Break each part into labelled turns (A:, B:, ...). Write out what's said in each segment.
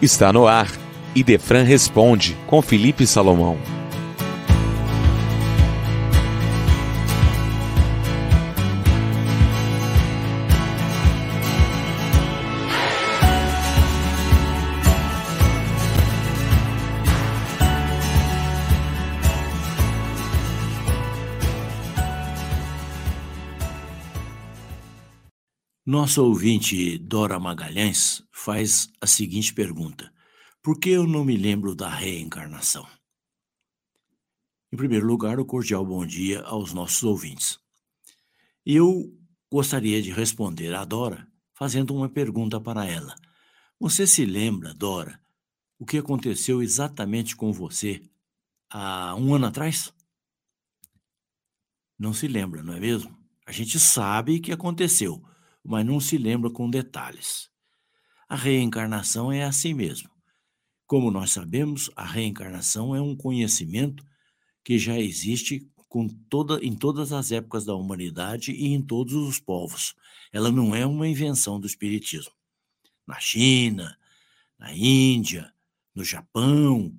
A: Está no ar. Idefran responde com Felipe Salomão.
B: Nosso ouvinte Dora Magalhães faz a seguinte pergunta: Por que eu não me lembro da reencarnação? Em primeiro lugar, o cordial bom dia aos nossos ouvintes. Eu gostaria de responder a Dora fazendo uma pergunta para ela. Você se lembra, Dora, o que aconteceu exatamente com você há um ano atrás? Não se lembra, não é mesmo? A gente sabe que aconteceu mas não se lembra com detalhes. A reencarnação é assim mesmo. Como nós sabemos, a reencarnação é um conhecimento que já existe toda, em todas as épocas da humanidade e em todos os povos. Ela não é uma invenção do Espiritismo. Na China, na Índia, no Japão,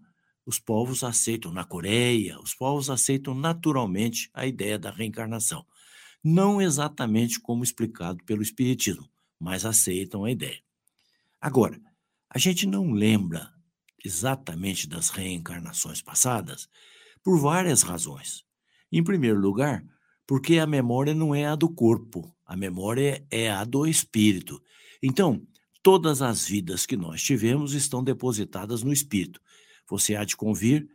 B: os povos aceitam, na Coreia, os povos aceitam naturalmente a ideia da reencarnação não exatamente como explicado pelo Espiritismo, mas aceitam a ideia. Agora, a gente não lembra exatamente das reencarnações passadas por várias razões. Em primeiro lugar, porque a memória não é a do corpo, a memória é a do espírito. Então, todas as vidas que nós tivemos estão depositadas no espírito. Você há de convir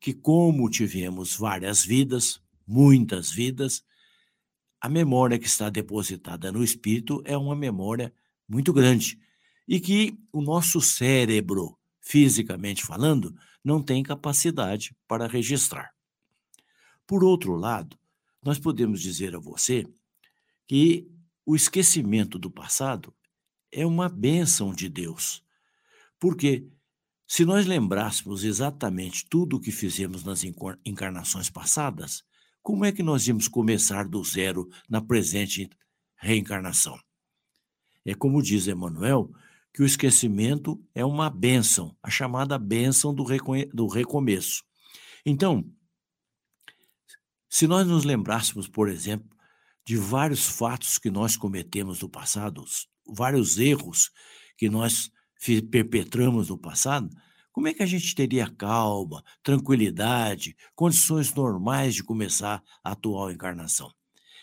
B: que, como tivemos várias vidas, muitas vidas, a memória que está depositada no espírito é uma memória muito grande e que o nosso cérebro, fisicamente falando, não tem capacidade para registrar. Por outro lado, nós podemos dizer a você que o esquecimento do passado é uma bênção de Deus. Porque se nós lembrássemos exatamente tudo o que fizemos nas encarnações passadas, como é que nós íamos começar do zero na presente reencarnação? É como diz Emmanuel, que o esquecimento é uma bênção, a chamada bênção do, do recomeço. Então, se nós nos lembrássemos, por exemplo, de vários fatos que nós cometemos no passado, vários erros que nós perpetramos no passado, como é que a gente teria calma, tranquilidade, condições normais de começar a atual encarnação?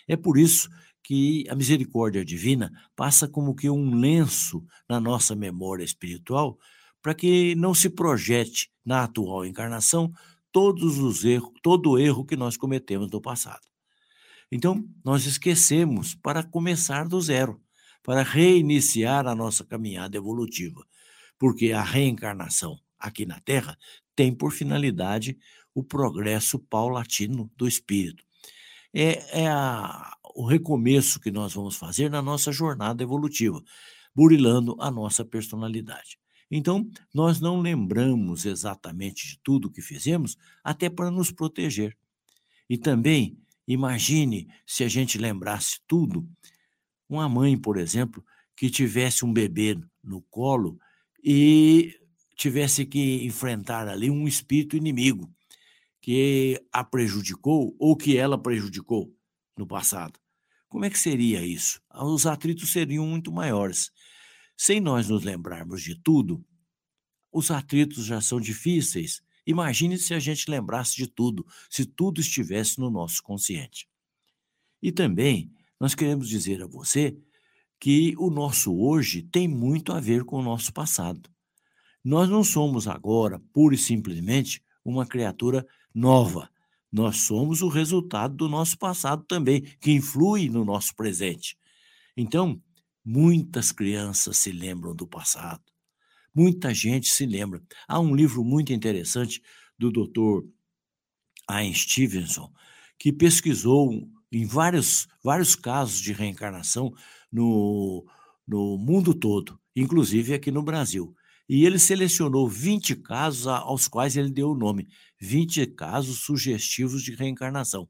B: É por isso que a misericórdia divina passa como que um lenço na nossa memória espiritual para que não se projete na atual encarnação todos os erros, todo o erro que nós cometemos no passado. Então, nós esquecemos para começar do zero, para reiniciar a nossa caminhada evolutiva, porque a reencarnação aqui na Terra tem por finalidade o progresso paulatino do espírito. É, é a, o recomeço que nós vamos fazer na nossa jornada evolutiva, burilando a nossa personalidade. Então, nós não lembramos exatamente de tudo que fizemos, até para nos proteger. E também, imagine se a gente lembrasse tudo. Uma mãe, por exemplo, que tivesse um bebê no colo e tivesse que enfrentar ali um espírito inimigo que a prejudicou ou que ela prejudicou no passado. Como é que seria isso? Os atritos seriam muito maiores. Sem nós nos lembrarmos de tudo, os atritos já são difíceis. Imagine se a gente lembrasse de tudo, se tudo estivesse no nosso consciente. E também nós queremos dizer a você que o nosso hoje tem muito a ver com o nosso passado. Nós não somos agora, pura e simplesmente, uma criatura nova. Nós somos o resultado do nosso passado também, que influi no nosso presente. Então, muitas crianças se lembram do passado. Muita gente se lembra. Há um livro muito interessante do Dr. Ian Stevenson, que pesquisou em vários, vários casos de reencarnação no, no mundo todo, inclusive aqui no Brasil. E ele selecionou 20 casos aos quais ele deu o nome, 20 casos sugestivos de reencarnação.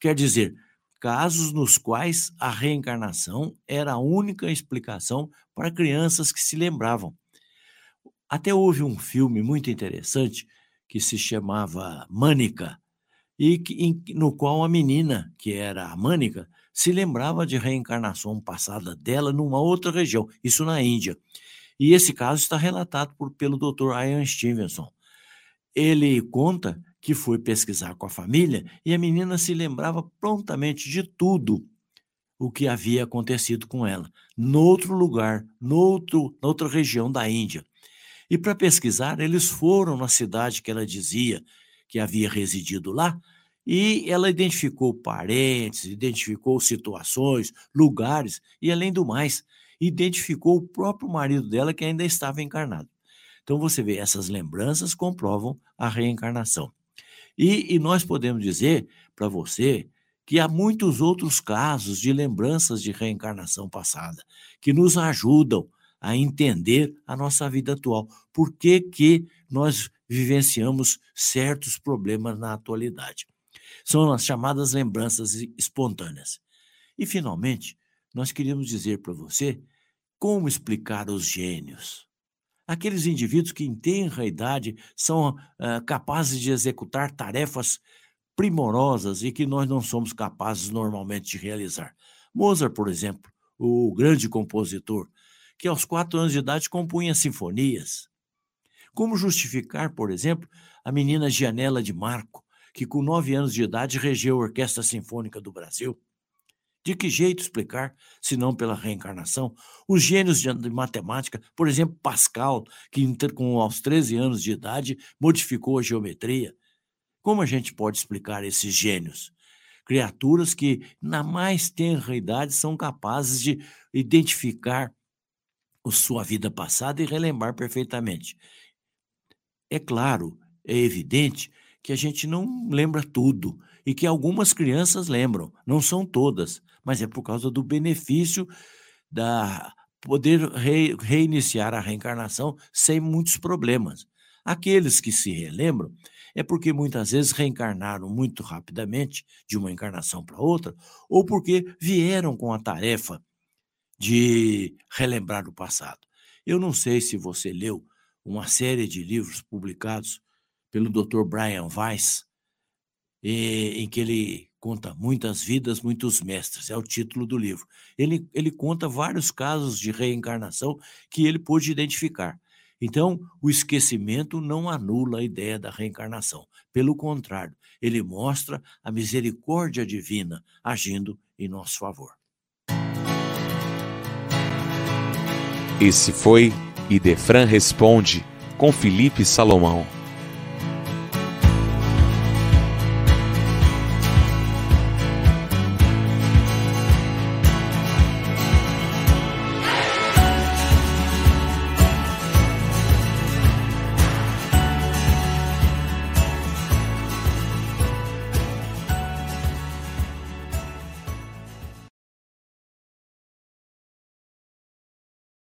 B: Quer dizer, casos nos quais a reencarnação era a única explicação para crianças que se lembravam. Até houve um filme muito interessante que se chamava Mânica, e que, em, no qual a menina, que era a Mânica, se lembrava de reencarnação passada dela numa outra região, isso na Índia. E esse caso está relatado por, pelo Dr. Ian Stevenson. Ele conta que foi pesquisar com a família e a menina se lembrava prontamente de tudo o que havia acontecido com ela, noutro lugar, noutro, noutra região da Índia. E para pesquisar, eles foram na cidade que ela dizia que havia residido lá, e ela identificou parentes, identificou situações, lugares, e além do mais, identificou o próprio marido dela que ainda estava encarnado. Então você vê, essas lembranças comprovam a reencarnação. E, e nós podemos dizer para você que há muitos outros casos de lembranças de reencarnação passada que nos ajudam a entender a nossa vida atual. Por que, que nós vivenciamos certos problemas na atualidade? São as chamadas lembranças espontâneas. E, finalmente, nós queríamos dizer para você como explicar os gênios. Aqueles indivíduos que, em tenra idade, são uh, capazes de executar tarefas primorosas e que nós não somos capazes normalmente de realizar. Mozart, por exemplo, o grande compositor, que aos quatro anos de idade compunha sinfonias. Como justificar, por exemplo, a menina Gianella de Marco, que com nove anos de idade regeu a Orquestra Sinfônica do Brasil? De que jeito explicar, se não pela reencarnação? Os gênios de matemática, por exemplo, Pascal, que com aos 13 anos de idade modificou a geometria. Como a gente pode explicar esses gênios? Criaturas que, na mais tenra idade, são capazes de identificar sua vida passada e relembrar perfeitamente. É claro, é evidente que a gente não lembra tudo e que algumas crianças lembram, não são todas, mas é por causa do benefício da poder re, reiniciar a reencarnação sem muitos problemas. Aqueles que se relembram é porque muitas vezes reencarnaram muito rapidamente de uma encarnação para outra, ou porque vieram com a tarefa de relembrar o passado. Eu não sei se você leu uma série de livros publicados pelo Dr. Brian Weiss, em que ele conta muitas vidas, muitos mestres, é o título do livro. Ele, ele conta vários casos de reencarnação que ele pôde identificar. Então, o esquecimento não anula a ideia da reencarnação. Pelo contrário, ele mostra a misericórdia divina agindo em nosso favor.
A: Esse foi Idefran Responde com Felipe Salomão.